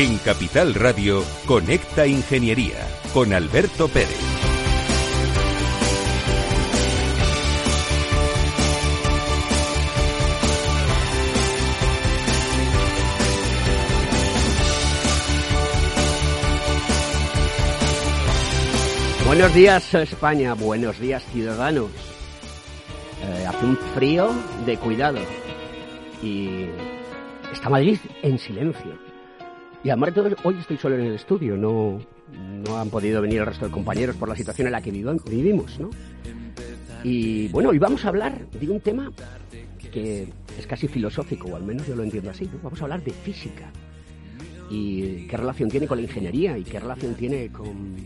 En Capital Radio, Conecta Ingeniería con Alberto Pérez. Buenos días España, buenos días ciudadanos. Eh, hace un frío de cuidado y está Madrid en silencio. Y además hoy estoy solo en el estudio, no, no han podido venir el resto de compañeros por la situación en la que vivimos, ¿no? Y bueno, hoy vamos a hablar de un tema que es casi filosófico, o al menos yo lo entiendo así, ¿no? Vamos a hablar de física. Y qué relación tiene con la ingeniería y qué relación tiene con,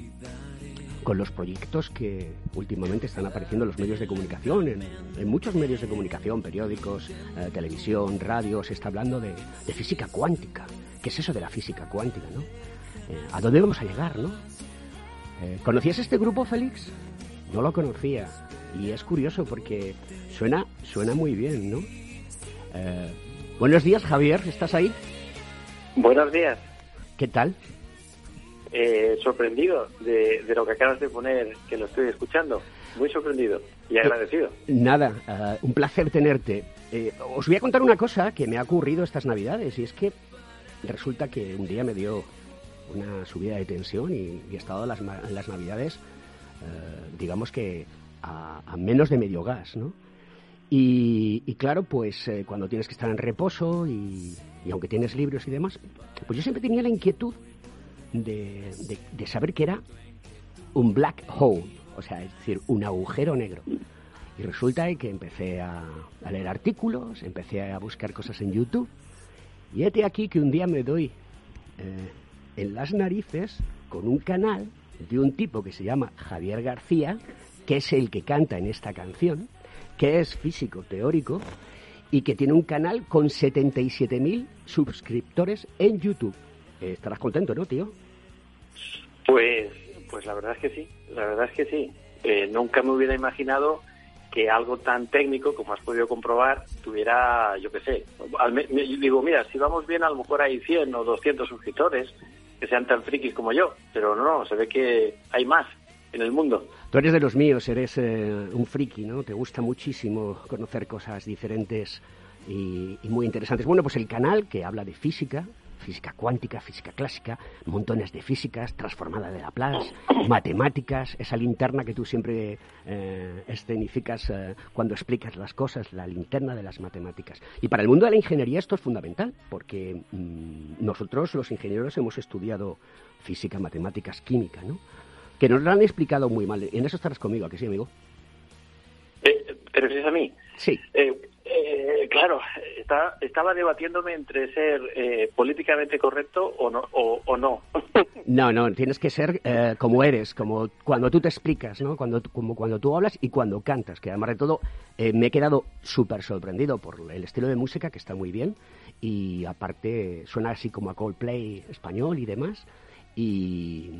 con los proyectos que últimamente están apareciendo en los medios de comunicación, en, en muchos medios de comunicación, periódicos, eh, televisión, radio, se está hablando de física cuántica. ¿Qué es eso de la física cuántica, no? Eh, ¿A dónde vamos a llegar, no? Eh, ¿Conocías este grupo, Félix? No lo conocía. Y es curioso porque suena, suena muy bien, ¿no? Eh, buenos días, Javier, ¿estás ahí? Buenos días. ¿Qué tal? Eh, sorprendido de, de lo que acabas de poner, que lo estoy escuchando. Muy sorprendido y agradecido. Nada, eh, un placer tenerte. Eh, os voy a contar una cosa que me ha ocurrido estas navidades y es que resulta que un día me dio una subida de tensión y, y he estado las, las navidades, eh, digamos que a, menos de medio gas, ¿no? Y, claro, pues eh, cuando tienes que estar en reposo y, aunque tienes libros y demás, pues yo siempre tenía la inquietud de, saber qué era un black hole, o sea, es decir, un agujero negro. Y resulta que empecé a leer artículos, empecé a buscar cosas en YouTube, y hete aquí que un día me doy eh, en las narices con un canal de un tipo que se llama Javier García, que es el que canta en esta canción, que es físico teórico y que tiene un canal con 77.000 suscriptores en YouTube. Estarás contento, ¿no, tío? Pues, pues la verdad es que sí, la verdad es que sí. Eh, nunca me hubiera imaginado que algo tan técnico, como has podido comprobar, tuviera, yo qué sé, me- me- digo, mira, si vamos bien, a lo mejor hay 100 o 200 suscriptores que sean tan frikis como yo, pero no, no, se ve que hay más en el mundo. Tú eres de los míos, eres eh, un friki, ¿no? Te gusta muchísimo conocer cosas diferentes y, y muy interesantes. Bueno, pues el canal que habla de física, física cuántica, física clásica, montones de físicas, transformada de Laplace, matemáticas, esa linterna que tú siempre eh, escenificas eh, cuando explicas las cosas, la linterna de las matemáticas. Y para el mundo de la ingeniería esto es fundamental, porque mm, nosotros los ingenieros hemos estudiado física, matemáticas, química, ¿no? que nos lo han explicado muy mal. En eso estarás conmigo, ¿a que sí, amigo? Eh, ¿Te refieres a mí? Sí. Eh, eh, claro, estaba debatiéndome entre ser eh, políticamente correcto o no. No. No, tienes que ser eh, como eres, como cuando tú te explicas, ¿no? Cuando, como cuando tú hablas y cuando cantas, que además de todo eh, me he quedado súper sorprendido por el estilo de música, que está muy bien, y aparte suena así como a Coldplay español y demás, y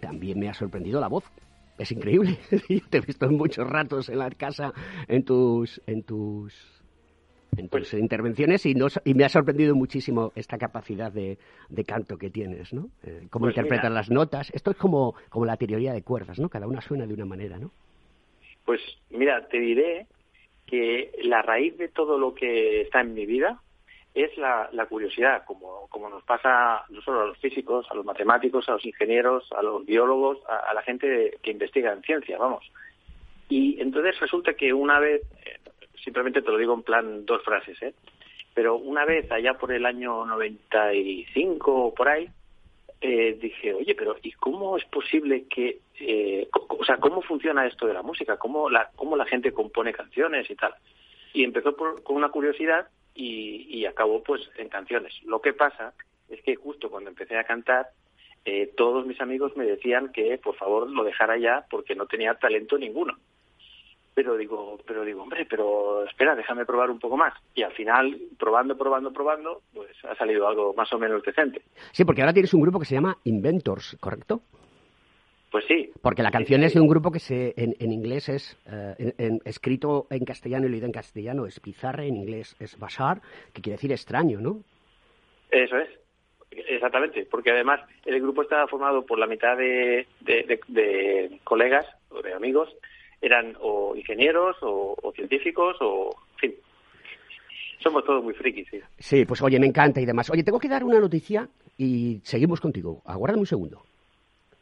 también me ha sorprendido la voz. Es increíble. Yo te he visto en muchos ratos en la casa, en tus, en tus en tus intervenciones y, nos- y me ha sorprendido muchísimo esta capacidad de, de canto que tienes, ¿no? Eh, cómo Pues interpretas las notas. Esto es como, como la teoría de cuerdas, ¿no? Cada una suena de una manera, ¿no? Pues mira, te diré que la raíz de todo lo que está en mi vida es la, la curiosidad, como, como nos pasa no solo a los físicos, a los matemáticos, a los ingenieros, a los biólogos, a, a la gente que investiga en ciencia, vamos. Y entonces resulta que una vez, eh, simplemente te lo digo en plan dos frases, ¿eh? pero una vez allá por el año 95 o por ahí, eh, dije, oye, pero ¿y cómo es posible que, eh, o sea, cómo funciona esto de la música? ¿Cómo la, cómo la gente compone canciones y tal? Y empezó por- con una curiosidad y, y acabó pues en canciones. Lo que pasa es que justo cuando empecé a cantar, eh, todos mis amigos me decían que por favor lo dejara ya porque no tenía talento ninguno. Pero digo, pero digo, hombre, pero espera, déjame probar un poco más. Y al final, probando, probando, probando, pues ha salido algo más o menos decente. Sí, porque ahora tienes un grupo que se llama Inventors, ¿correcto? Pues sí. Porque la canción es de un grupo que se, en, en inglés es, eh, en- en- escrito en castellano y leído en castellano, es pizarra, en inglés es bashar, que quiere decir extraño, ¿no? Eso es. Exactamente, porque además el grupo estaba formado por la mitad de, de, colegas o de amigos, eran o ingenieros o, científicos o, en fin, somos todos muy frikis, sí. Sí, pues oye, me encanta y demás. Oye, tengo que dar una noticia y seguimos contigo. Aguárdame un segundo.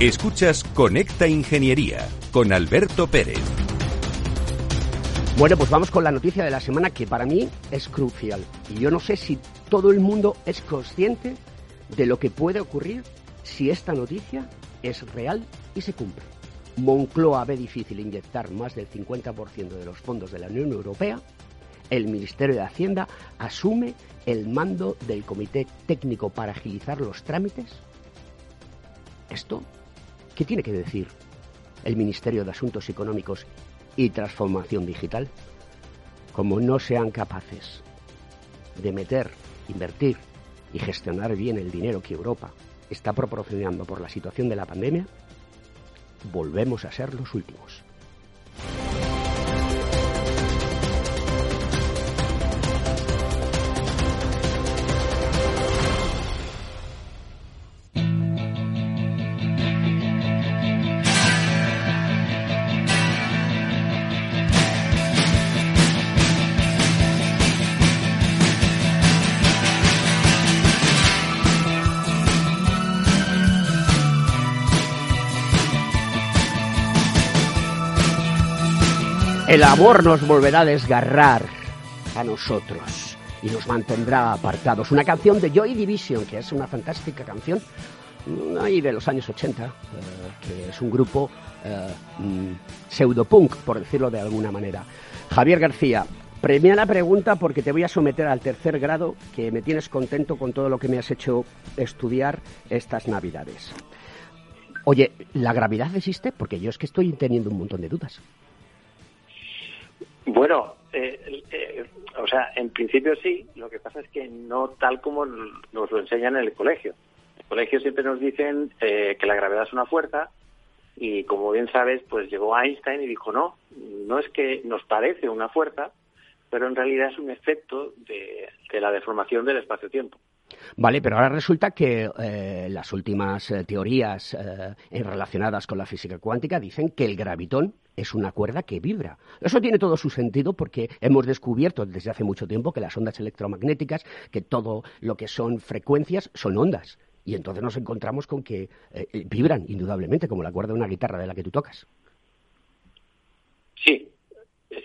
Escuchas Conecta Ingeniería con Alberto Pérez. Bueno, pues vamos con la noticia de la semana que para mí es crucial. Y yo no sé si todo el mundo es consciente de lo que puede ocurrir si esta noticia es real y se cumple. Moncloa ve difícil inyectar más del 50% de los fondos de la Unión Europea. El Ministerio de Hacienda asume el mando del Comité Técnico para agilizar los trámites. Esto ¿Qué tiene que decir el Ministerio de Asuntos Económicos y Transformación Digital? Como no sean capaces de meter, invertir y gestionar bien el dinero que Europa está proporcionando por la situación de la pandemia, volvemos a ser los últimos. El amor nos volverá a desgarrar a nosotros y nos mantendrá apartados. Una canción de Joy Division, que es una fantástica canción, mm, ahí de los años 80, eh, que es un grupo eh, mm, pseudopunk, por decirlo de alguna manera. Javier García, premia la pregunta porque te voy a someter al tercer grado, que me tienes contento con todo lo que me has hecho estudiar estas navidades. Oye, ¿la gravedad existe? Porque yo es que estoy teniendo un montón de dudas. Bueno, eh, eh, o sea, en principio sí, lo que pasa es que no tal como nos lo enseñan en el colegio. En el colegio siempre nos dicen eh, que la gravedad es una fuerza y como bien sabes, pues llegó Einstein y dijo no, no es que nos parece una fuerza, pero en realidad es un efecto de la deformación del espacio-tiempo. Vale, pero ahora resulta que eh, las últimas eh, teorías eh, relacionadas con la física cuántica dicen que el gravitón es una cuerda que vibra. Eso tiene todo su sentido porque hemos descubierto desde hace mucho tiempo que las ondas electromagnéticas, que todo lo que son frecuencias son ondas. Y entonces nos encontramos con que vibran indudablemente, como la cuerda de una guitarra de la que tú tocas. Sí,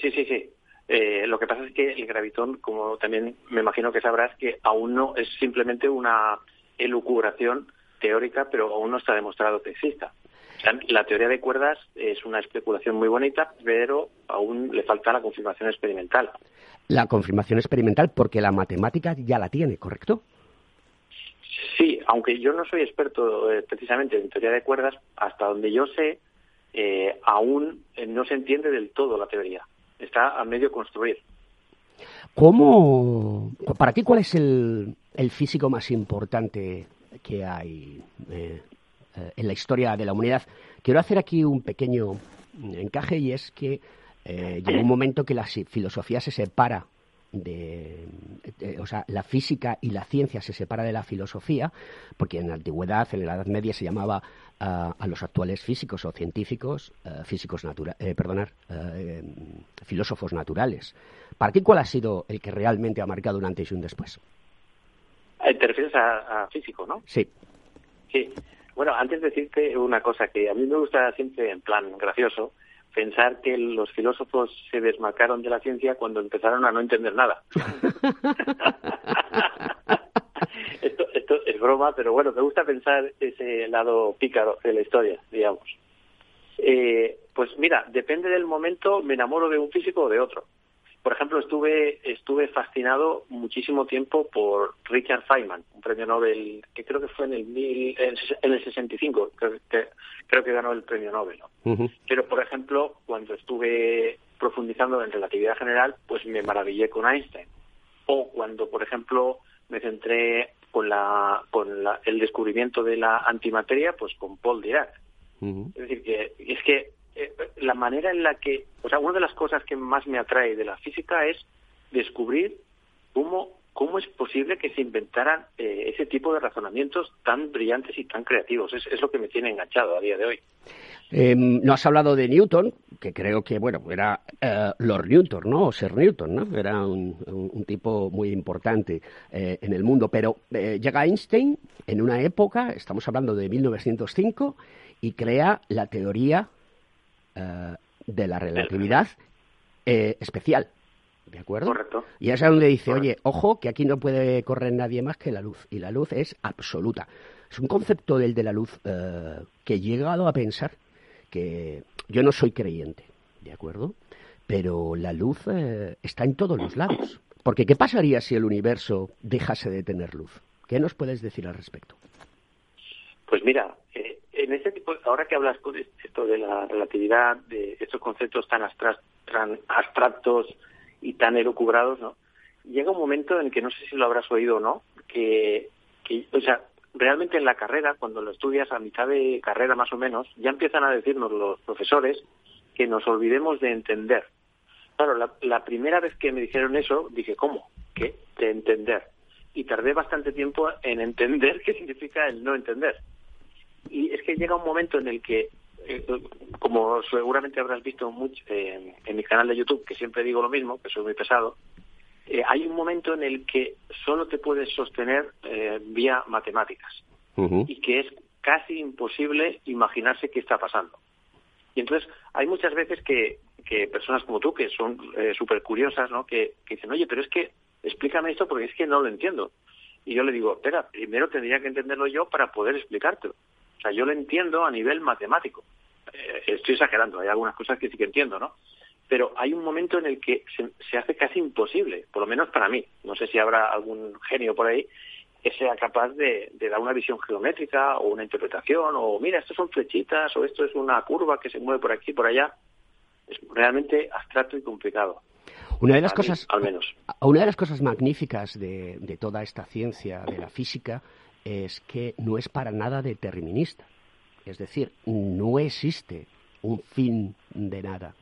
sí, sí, sí. Eh, lo que pasa es que el gravitón, como también me imagino que sabrás, que aún no es simplemente una elucubración teórica, pero aún no está demostrado que exista. La teoría de cuerdas es una especulación muy bonita, pero aún le falta la confirmación experimental. La confirmación experimental porque la matemática ya la tiene, ¿correcto? Sí, aunque yo no soy experto eh, precisamente en teoría de cuerdas, hasta donde yo sé, eh, aún no se entiende del todo la teoría está a medio construir. ¿Cómo, para ti, cuál es el, el físico más importante que hay eh, eh, en la historia de la humanidad. Quiero hacer aquí un pequeño encaje y es que eh, llegó un momento que la filosofía se separa de, o sea, la física y la ciencia se separa de la filosofía, porque en la antigüedad, en la Edad Media, se llamaba a los actuales físicos o científicos, físicos naturales, perdonar, filósofos naturales. ¿Para qué cuál ha sido el que realmente ha marcado un antes y un después? Eh, te refieres a, físico, ¿no? Sí. Sí. Bueno, antes de decirte una cosa que a mí me gusta siempre, en plan gracioso, pensar que los filósofos se desmarcaron de la ciencia cuando empezaron a no entender nada. esto, esto es broma, pero bueno, me gusta pensar ese lado pícaro de la historia, digamos. Eh, pues mira, depende del momento, me enamoro de un físico o de otro. Por ejemplo, estuve, estuve fascinado muchísimo tiempo por Richard Feynman, un premio Nobel que creo que fue en el, mil, en el 65, creo que, creo que ganó el premio Nobel. Pero, por ejemplo, cuando estuve profundizando en relatividad general, pues me maravillé con Einstein. O cuando, por ejemplo, me centré con, la, con la, el descubrimiento de la antimateria, pues con Paul Dirac. Es decir, que es que eh, la manera en la que, o sea, una de las cosas que más me atrae de la física es descubrir cómo, cómo es posible que se inventaran eh, ese tipo de razonamientos tan brillantes y tan creativos. Es, es lo que me tiene enganchado a día de hoy. Em, no has hablado de Newton, que creo que, bueno, era eh, Lord Newton, ¿no? O Sir Newton, ¿no? Era un, un, tipo muy importante en el mundo. Pero llega Einstein en una época, estamos hablando de 1905, y crea la teoría eh, de la relatividad eh, especial. ¿De acuerdo? Correcto. Y es donde dice, oye, ojo, que aquí no puede correr nadie más que la luz. Y la luz es absoluta. Es un concepto del de la luz eh, que he llegado a pensar que yo no soy creyente, ¿de acuerdo? Pero la luz está en todos los lados. Porque ¿qué pasaría si el universo dejase de tener luz? ¿Qué nos puedes decir al respecto? Pues mira, en ese tipo, ahora que hablas con esto de la relatividad, de estos conceptos tan, abstractos y tan elucubrados, ¿no? Llega un momento en que no sé si lo habrás oído o no, que, que, o sea, realmente en la carrera, cuando lo estudias a mitad de carrera más o menos, ya empiezan a decirnos los profesores que nos olvidemos de entender. Claro, la, la primera vez que me dijeron eso, dije, ¿cómo? ¿Qué? De entender. Y tardé bastante tiempo en entender qué significa el no entender. Que llega un momento en el que, eh, como seguramente habrás visto mucho, eh, en mi canal de YouTube, que siempre digo lo mismo, que soy muy pesado, eh, hay un momento en el que solo te puedes sostener vía matemáticas y que es casi imposible imaginarse qué está pasando. Y entonces hay muchas veces que, que personas como tú, que son súper curiosas, ¿no? Que, que, dicen, oye, pero es que explícame esto porque es que no lo entiendo. Y yo le digo, espera, primero tendría que entenderlo yo para poder explicártelo sea, yo lo entiendo a nivel matemático. Eh, estoy exagerando, hay algunas cosas que sí que entiendo, ¿no? Pero hay un momento en el que se, hace casi imposible, por lo menos para mí. No sé si habrá algún genio por ahí que sea capaz de, dar una visión geométrica o una interpretación, o mira, esto son flechitas, o esto es una curva que se mueve por aquí y por allá. Es realmente abstracto y complicado. Una de las cosas, al menos. Una de las cosas magníficas de, de toda esta ciencia de la física es que no es para nada determinista. Es decir, no existe un fin de nada.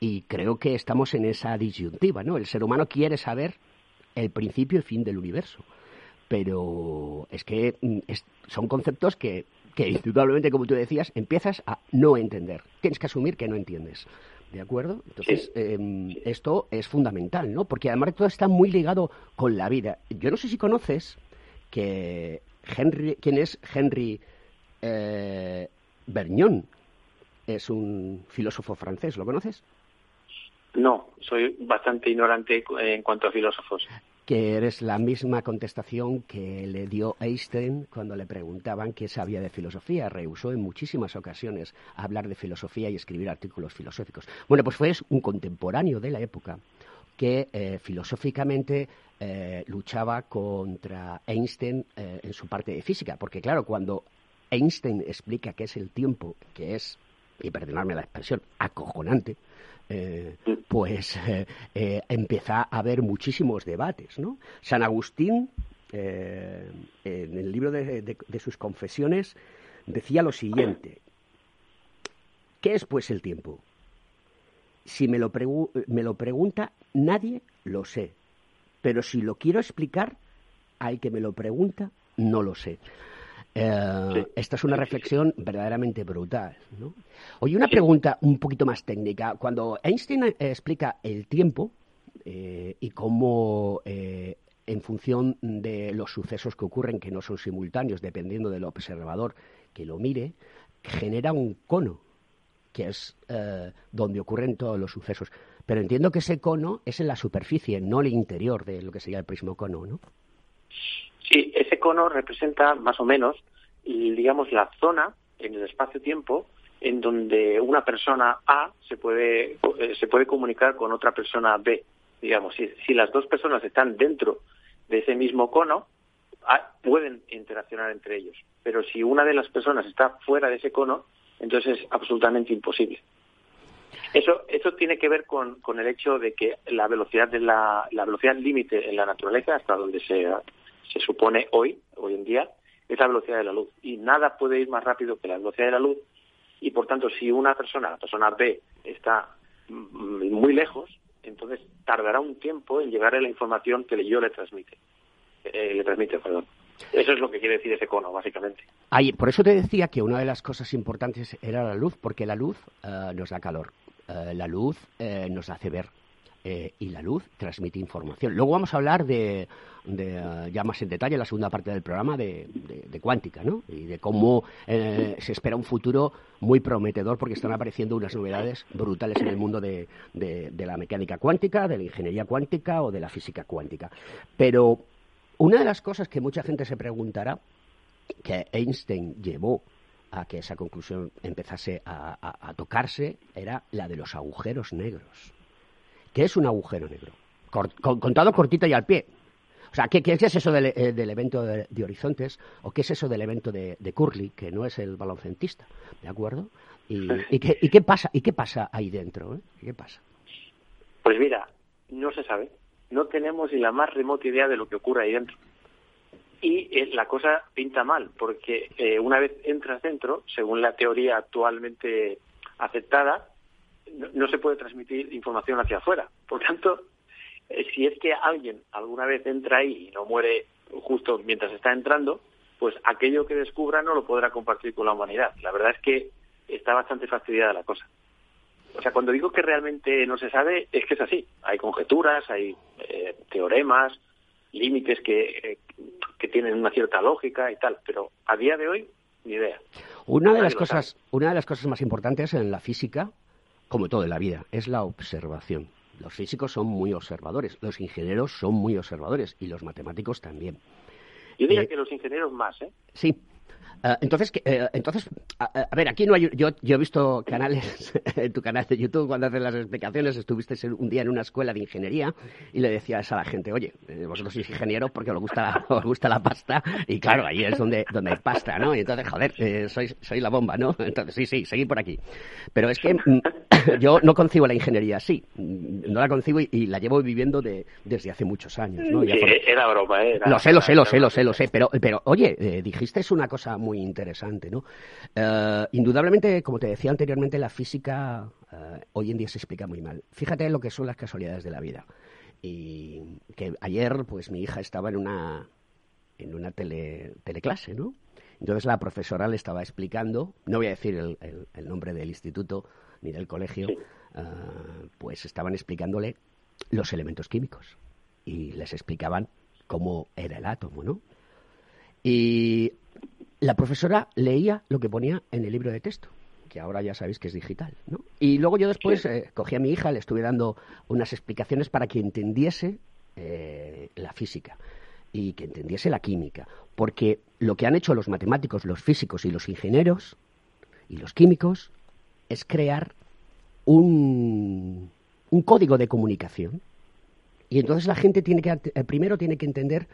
Y creo que estamos en esa disyuntiva, ¿no? El ser humano quiere saber el principio y fin del universo. Pero es que mm, son conceptos que, que, indudablemente, como tú decías, empiezas a no entender. Tienes que asumir que no entiendes. ¿De acuerdo? Entonces, em, esto es fundamental, ¿no? Porque además todo está muy ligado con la vida. Yo no sé si conoces que Henry, ¿quién es Henry eh, Bergnon? Es un filósofo francés, ¿lo conoces? No, soy bastante ignorante en cuanto a filósofos. Que eres la misma contestación que le dio Einstein cuando le preguntaban qué sabía de filosofía. Rehusó en muchísimas ocasiones hablar de filosofía y escribir artículos filosóficos. Bueno, pues fue un contemporáneo de la época que eh, filosóficamente eh, luchaba contra Einstein eh, en su parte de física, porque claro, cuando Einstein explica qué es el tiempo, que es, y perdonadme la expresión, acojonante, pues empieza a haber muchísimos debates, ¿no? San Agustín en el libro de, sus confesiones, decía lo siguiente. ¿Qué es pues el tiempo? Si me lo, me lo pregunta nadie, lo sé. Pero si lo quiero explicar, hay que me lo pregunta, no lo sé. Eh, esta es una reflexión verdaderamente brutal. ¿no? Oye, una pregunta un poquito más técnica. Cuando Einstein eh, explica el tiempo eh, y cómo en función de los sucesos que ocurren, que no son simultáneos, dependiendo del observador que lo mire, genera un cono, que es donde ocurren todos los sucesos. Pero entiendo que ese cono es en la superficie, no el interior de lo que sería el prismocono, ¿no? Sí, ese cono representa más o menos, digamos, la zona en el espacio-tiempo en donde una persona A se puede, eh, se puede comunicar con otra persona B. Digamos, si, si las dos personas están dentro de ese mismo cono, pueden interaccionar entre ellos. Pero si una de las personas está fuera de ese cono, entonces es absolutamente imposible. Eso, eso tiene que ver con, con el hecho de que la velocidad de la, la velocidad límite en la naturaleza, hasta donde se, se supone hoy, hoy en día, es la velocidad de la luz. Y nada puede ir más rápido que la velocidad de la luz. Y por tanto, si una persona, la persona B, está mm, muy lejos, entonces tardará un tiempo en llegar a la información que yo le transmite. Eh, le transmite, perdón. Eso es lo que quiere decir ese cono, básicamente. por eso te decía que una de las cosas importantes era la luz, porque la luz eh, nos da calor, eh, la luz nos hace ver, eh, y la luz transmite información. Luego vamos a hablar de, eh, ya más en detalle, en la segunda parte del programa, de, cuántica, ¿no? Y de cómo eh, se espera un futuro muy prometedor porque están apareciendo unas novedades brutales en el mundo de, la mecánica cuántica, de la ingeniería cuántica o de la física cuántica. Pero una de las cosas que mucha gente se preguntará, que Einstein llevó a que esa conclusión empezase a tocarse, era la de los agujeros negros. ¿Qué es un agujero negro? contado cortito y al pie. O sea, ¿qué, es eso del, eh, evento de, horizontes? ¿O qué es eso del evento de, Curly, que no es el baloncentista? ¿De acuerdo? ¿Y, qué, pasa, ¿Y qué pasa ahí dentro? Eh? ¿Qué pasa? Pues mira, no se sabe. No tenemos ni la más remota idea de lo que ocurre ahí dentro. Y eh, la cosa pinta mal, porque una vez entras dentro, según la teoría actualmente aceptada, no, se puede transmitir información hacia afuera. Por tanto, eh, si es que alguien alguna vez entra ahí y no muere justo mientras está entrando, pues aquello que descubra no lo podrá compartir con la humanidad. La verdad es que está bastante fastidiada la cosa. O sea, cuando digo que realmente no se sabe, es que es así. Hay conjeturas, hay eh, teoremas, límites que, eh, que tienen una cierta lógica y tal, pero a día de hoy, ni idea. Una de las cosas, una de las cosas más importantes en la física como todo en la vida, es la observación. Los físicos son muy observadores, los ingenieros son muy observadores y los matemáticos también. Yo diría eh, que los ingenieros más, ¿eh? Sí, eh, entonces, eh, entonces a, ver, aquí no hay. Yo, yo he visto canales, en tu canal de YouTube, cuando haces las explicaciones, estuviste un día en una escuela de ingeniería y le decías a la gente, oye, eh, vosotros sois ingenieros porque os gusta la, os gusta la pasta, y claro, ahí es donde, donde hay pasta, ¿no? Y entonces, joder, sois, soy la bomba, ¿no? Entonces, sí, sí, seguid por aquí. Pero es que mm, yo no concibo la ingeniería así, mm, no la concibo y, la llevo viviendo de, desde hace muchos años, ¿no? era broma, ¿eh? lo sé, lo sé, lo sé, lo sé, lo sé, pero, pero oye, dijiste es una cosa muy interesante, ¿no? Eh, indudablemente, como te decía anteriormente, la física eh, hoy en día se explica muy mal. Fíjate lo que son las casualidades de la vida. Y que ayer, pues mi hija estaba en una en una tele, teleclase, ¿no? Entonces la profesora le estaba explicando, no voy a decir el, nombre del instituto ni del colegio, eh, pues estaban explicándole los elementos químicos y les explicaban cómo era el átomo, ¿no? Y la profesora leía lo que ponía en el libro de texto que ahora ya sabéis que es digital, ¿no? Y luego yo después eh, cogí a mi hija, le estuve dando unas explicaciones para que entendiese eh, la física y que entendiese la química, porque lo que han hecho los matemáticos, los físicos y los ingenieros y los químicos es crear un, un código de comunicación. Y entonces la gente tiene que, primero tiene que entender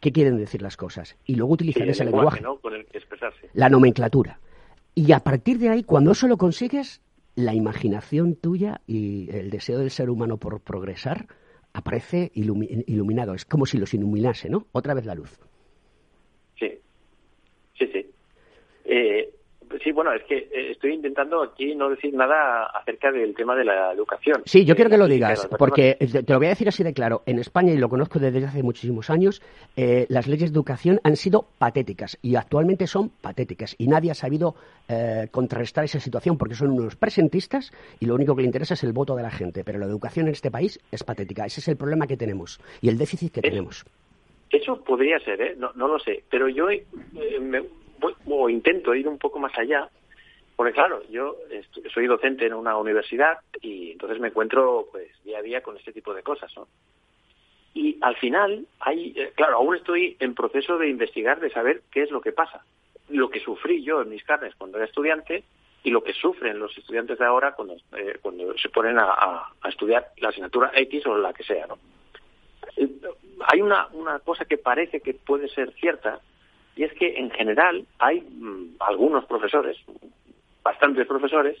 qué quieren decir las cosas y luego utilizar ese lenguaje, la nomenclatura. Y a partir de ahí, cuando eso lo consigues, la imaginación tuya y el deseo del ser humano por progresar aparece iluminado. Es como si los iluminase, ¿no? Otra vez la luz. Sí, sí, sí. Eh, Sí, bueno, es que eh, estoy intentando aquí no decir nada acerca del tema de la educación. Sí, yo quiero que lo digas, porque te lo voy a decir así de claro. En España, y lo conozco desde hace muchísimos años, eh, las leyes de educación han sido patéticas y actualmente son patéticas y nadie ha sabido eh, contrarrestar esa situación porque son unos presentistas y lo único que le interesa es el voto de la gente. Pero la educación en este país es patética. Ese es el problema que tenemos y el déficit que tenemos. Eso podría ser, ¿eh? No, no lo sé. Pero yo me o intento ir un poco más allá, porque claro, yo soy docente en una universidad y entonces me encuentro pues día a día con este tipo de cosas. Y al final, hay, eh, claro, aún estoy en proceso de investigar, de saber qué es lo que pasa. Lo que sufrí yo en mis carnes cuando era estudiante y lo que sufren los estudiantes de ahora cuando, eh, cuando se ponen a, a, estudiar la asignatura X o la que sea, ¿no? Eh, hay una, una cosa que parece que puede ser cierta, y es que en general hay mm, algunos profesores, bastantes profesores,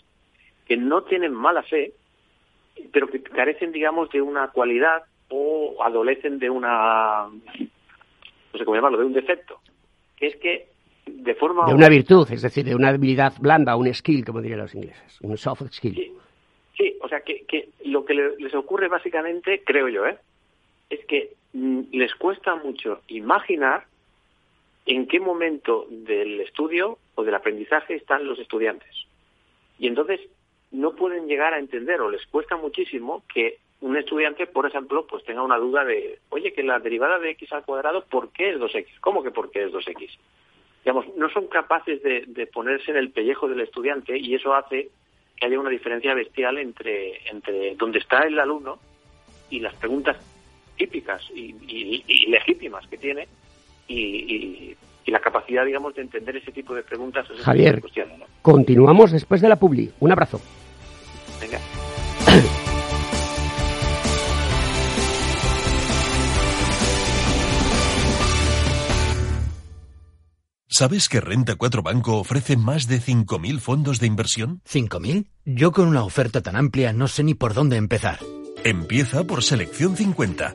que no tienen mala fe, pero que carecen, digamos, de una cualidad o adolecen de una, no sé cómo llamarlo, de un defecto, que es que de forma... De una virtud, es decir, de una habilidad blanda, un skill, como dirían los ingleses, un soft skill. Sí, o sea, que, que lo que les ocurre básicamente, creo yo, ¿eh? es que mm, les cuesta mucho imaginar en qué momento del estudio o del aprendizaje están los estudiantes. Y entonces no pueden llegar a entender o les cuesta muchísimo que un estudiante, por ejemplo, pues tenga una duda de, oye, que la derivada de x al cuadrado, ¿por qué es 2x? ¿Cómo que por qué es 2x? Digamos, no son capaces de, de ponerse en el pellejo del estudiante y eso hace que haya una diferencia bestial entre, entre donde está el alumno y las preguntas típicas y, y legítimas que tiene y, la capacidad, digamos, de entender ese tipo de preguntas. Javier, continuamos después de la publi. Un abrazo. Venga. ¿Sabes que Renta 4 Banco ofrece más de 5.000 fondos de inversión? ¿5.000? Yo con una oferta tan amplia no sé ni por dónde empezar. Empieza por Selección 50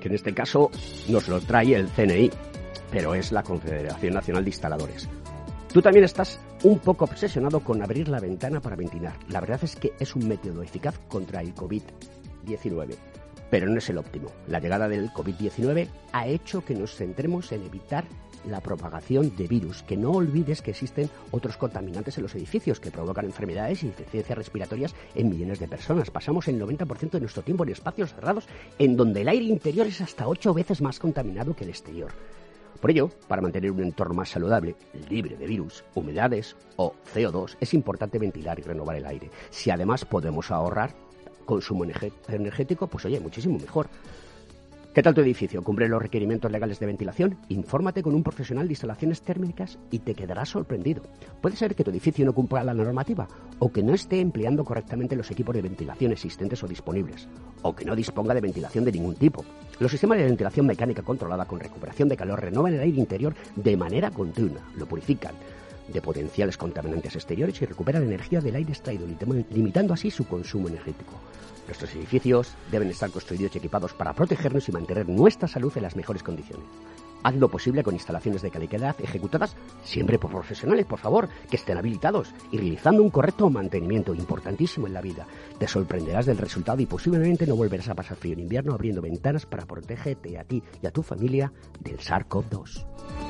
que en este caso nos lo trae el CNI, pero es la Confederación Nacional de Instaladores. Tú también estás un poco obsesionado con abrir la ventana para ventilar. La verdad es que es un método eficaz contra el COVID-19, pero no es el óptimo. La llegada del COVID-19 ha hecho que nos centremos en evitar la propagación de virus, que no olvides que existen otros contaminantes en los edificios que provocan enfermedades y deficiencias respiratorias en millones de personas. Pasamos el 90% de nuestro tiempo en espacios cerrados en donde el aire interior es hasta ocho veces más contaminado que el exterior. Por ello, para mantener un entorno más saludable, libre de virus, humedades o CO2, es importante ventilar y renovar el aire. Si además podemos ahorrar consumo energético, pues oye, muchísimo mejor. ¿Qué tal tu edificio? ¿Cumple los requerimientos legales de ventilación? Infórmate con un profesional de instalaciones térmicas y te quedarás sorprendido. Puede ser que tu edificio no cumpla la normativa o que no esté empleando correctamente los equipos de ventilación existentes o disponibles o que no disponga de ventilación de ningún tipo. Los sistemas de ventilación mecánica controlada con recuperación de calor renovan el aire interior de manera continua, lo purifican de potenciales contaminantes exteriores y recuperan energía del aire extraído, limitando así su consumo energético. Nuestros edificios deben estar construidos y equipados para protegernos y mantener nuestra salud en las mejores condiciones. Haz lo posible con instalaciones de calidad ejecutadas siempre por profesionales, por favor, que estén habilitados y realizando un correcto mantenimiento, importantísimo en la vida. Te sorprenderás del resultado y posiblemente no volverás a pasar frío en invierno abriendo ventanas para protegerte a ti y a tu familia del SARS-CoV-2.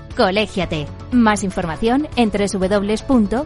Colégiate. Más información en www.cogitim.es.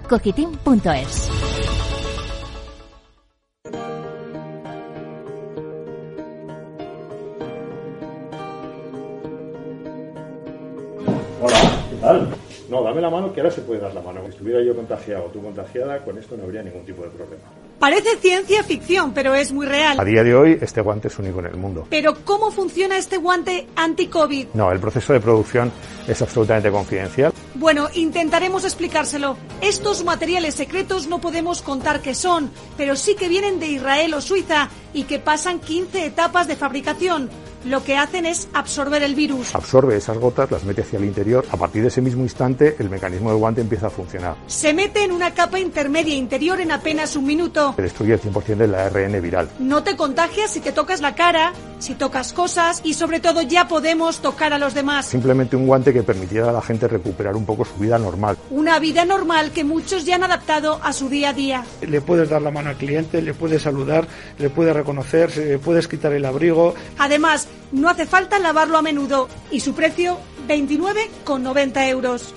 No, dame la mano que ahora se puede dar la mano. Si estuviera yo contagiado o tú contagiada, con esto no habría ningún tipo de problema. Parece ciencia ficción, pero es muy real. A día de hoy, este guante es único en el mundo. Pero ¿cómo funciona este guante anti-COVID? No, el proceso de producción es absolutamente confidencial. Bueno, intentaremos explicárselo. Estos materiales secretos no podemos contar qué son, pero sí que vienen de Israel o Suiza y que pasan 15 etapas de fabricación lo que hacen es absorber el virus. Absorbe esas gotas, las mete hacia el interior. A partir de ese mismo instante, el mecanismo del guante empieza a funcionar. Se mete en una capa intermedia interior en apenas un minuto. Se destruye el 100% del ARN viral. No te contagias si te tocas la cara, si tocas cosas y sobre todo ya podemos tocar a los demás. Simplemente un guante que permitiera a la gente recuperar un poco su vida normal. Una vida normal que muchos ya han adaptado a su día a día. Le puedes dar la mano al cliente, le puedes saludar, le puedes reconocer, le puedes quitar el abrigo. Además, no hace falta lavarlo a menudo y su precio 29,90 euros.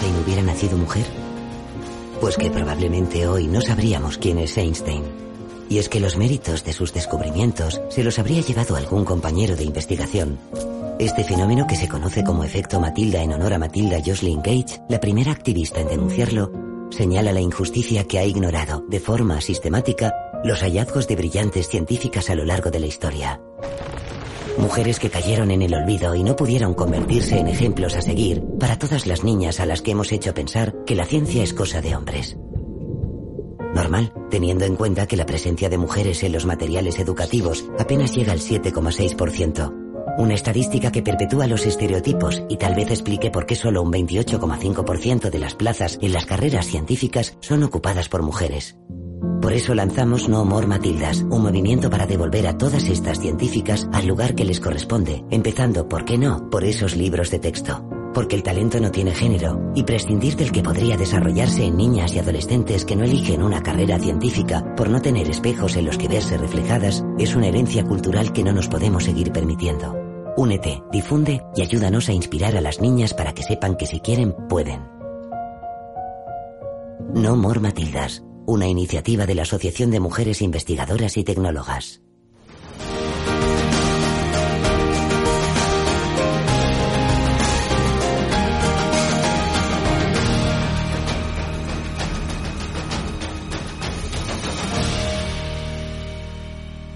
¿Einstein hubiera nacido mujer? Pues que probablemente hoy no sabríamos quién es Einstein. Y es que los méritos de sus descubrimientos se los habría llevado algún compañero de investigación. Este fenómeno que se conoce como efecto Matilda en honor a Matilda Jocelyn Gage, la primera activista en denunciarlo, señala la injusticia que ha ignorado de forma sistemática los hallazgos de brillantes científicas a lo largo de la historia. Mujeres que cayeron en el olvido y no pudieron convertirse en ejemplos a seguir para todas las niñas a las que hemos hecho pensar que la ciencia es cosa de hombres. Normal, teniendo en cuenta que la presencia de mujeres en los materiales educativos apenas llega al 7,6%. Una estadística que perpetúa los estereotipos y tal vez explique por qué solo un 28,5% de las plazas en las carreras científicas son ocupadas por mujeres. Por eso lanzamos No More Matildas, un movimiento para devolver a todas estas científicas al lugar que les corresponde, empezando, ¿por qué no?, por esos libros de texto. Porque el talento no tiene género, y prescindir del que podría desarrollarse en niñas y adolescentes que no eligen una carrera científica por no tener espejos en los que verse reflejadas es una herencia cultural que no nos podemos seguir permitiendo. Únete, difunde y ayúdanos a inspirar a las niñas para que sepan que si quieren, pueden. No More Matildas, una iniciativa de la Asociación de Mujeres Investigadoras y Tecnólogas.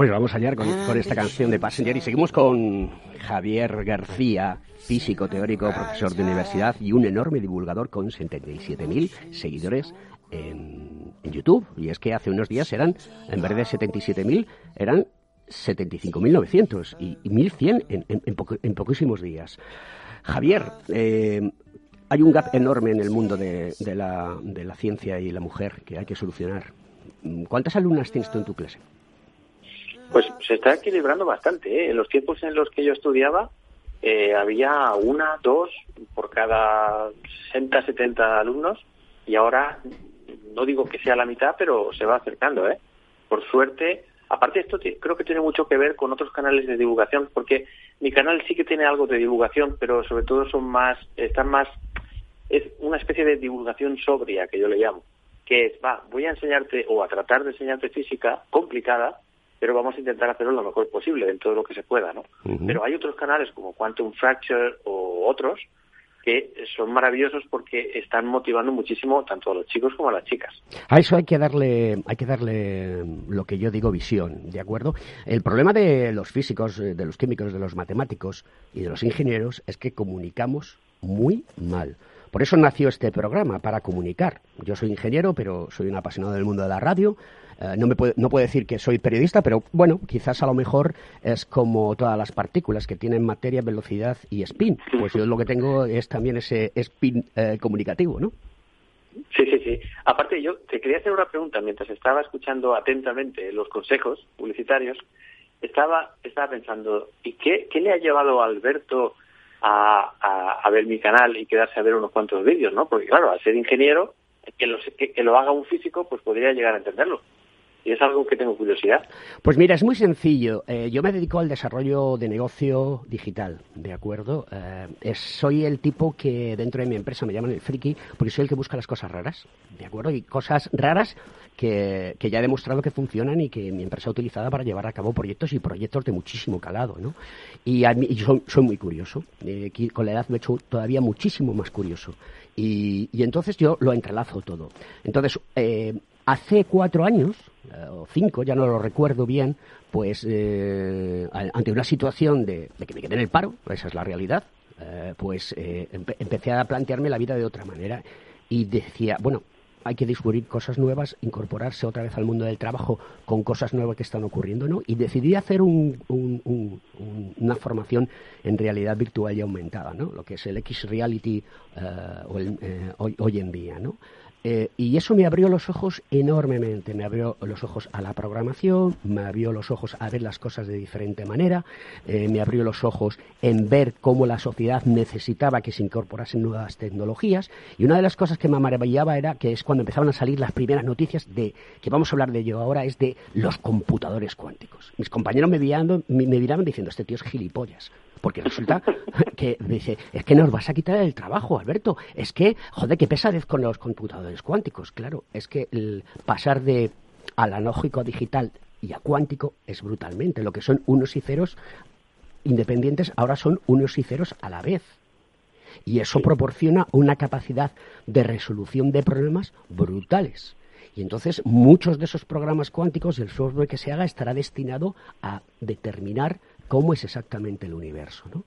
Pues vamos allá con, con esta canción de Passenger y seguimos con Javier García, físico teórico, profesor de universidad y un enorme divulgador con 77.000 seguidores en, en YouTube. Y es que hace unos días eran, en vez de 77.000, eran 75.900 y, y 1.100 en, en, en, en, poquísimos días. Javier, eh, hay un gap enorme en el mundo de, de, la, de la ciencia y la mujer que hay que solucionar. ¿Cuántas alumnas tienes tú en tu clase? Pues se está equilibrando bastante. ¿eh? En los tiempos en los que yo estudiaba eh, había una, dos por cada 60, 70 alumnos y ahora no digo que sea la mitad, pero se va acercando. ¿eh? Por suerte, aparte esto creo que tiene mucho que ver con otros canales de divulgación, porque mi canal sí que tiene algo de divulgación, pero sobre todo son más, están más, es una especie de divulgación sobria que yo le llamo, que es, va, voy a enseñarte o a tratar de enseñarte física complicada, pero vamos a intentar hacerlo lo mejor posible dentro de lo que se pueda, ¿no? Uh -huh. Pero hay otros canales como Quantum Fracture o otros que son maravillosos porque están motivando muchísimo tanto a los chicos como a las chicas. A eso hay que darle, hay que darle lo que yo digo visión, ¿de acuerdo? El problema de los físicos, de los químicos, de los matemáticos y de los ingenieros es que comunicamos muy mal. Por eso nació este programa, para comunicar. Yo soy ingeniero, pero soy un apasionado del mundo de la radio. Uh, no, me puedo, no puedo decir que soy periodista, pero bueno, quizás a lo mejor es como todas las partículas que tienen materia, velocidad y spin. Pues yo lo que tengo es también ese spin eh, comunicativo, ¿no? Sí, sí, sí. Aparte, yo te quería hacer una pregunta mientras estaba escuchando atentamente los consejos publicitarios. Estaba, estaba pensando, ¿y qué, qué le ha llevado a Alberto a, a, ver mi canal y quedarse a ver unos cuantos vídeos, ¿no? Porque claro, al ser ingeniero, que lo, que, que lo haga un físico, pues podría llegar a entenderlo. Y es algo que tengo curiosidad. Pues mira, es muy sencillo. Eh, yo me dedico al desarrollo de negocio digital, ¿de acuerdo? Eh, soy el tipo que dentro de mi empresa me llaman el friki, porque soy el que busca las cosas raras, ¿de acuerdo? Y cosas raras que, que, ya he demostrado que funcionan y que mi empresa ha utilizado para llevar a cabo proyectos y proyectos de muchísimo calado, ¿no? Y, a mí, y soy, soy, muy curioso. Eh, con la edad me he hecho todavía muchísimo más curioso. Y, y entonces yo lo entrelazo todo. Entonces, eh, hace cuatro años, eh, o cinco, ya no lo recuerdo bien, pues eh, ante una situación de, de, que me quedé en el paro, esa es la realidad, eh, pues empe empecé a plantearme la vida de otra manera y decía, bueno, hay que descubrir cosas nuevas, incorporarse otra vez al mundo del trabajo con cosas nuevas que están ocurriendo, ¿no? Y decidí hacer un, un, un, una formación en realidad virtual y aumentada, ¿no? Lo que es el X-Reality uh, eh, hoy, hoy, en día, ¿no? Eh, y eso me abrió los ojos enormemente, me abrió los ojos a la programación, me abrió los ojos a ver las cosas de diferente manera, eh, me abrió los ojos en ver cómo la sociedad necesitaba que se incorporasen nuevas tecnologías. Y una de las cosas que me maravillaba era que es cuando empezaban a salir las primeras noticias de, que vamos a hablar de ello ahora, es de los computadores cuánticos. Mis compañeros me, mirando, me, me miraban diciendo, este tío es gilipollas, porque resulta que dice, es que nos vas a quitar el trabajo, Alberto, es que, joder, qué pesadez con los computadores cuánticos, claro, es que el pasar de analógico a digital y a cuántico es brutalmente, lo que son unos y ceros independientes ahora son unos y ceros a la vez. Y eso proporciona una capacidad de resolución de problemas brutales. Y entonces muchos de esos programas cuánticos, el software que se haga, estará destinado a determinar cómo es exactamente el universo, ¿no?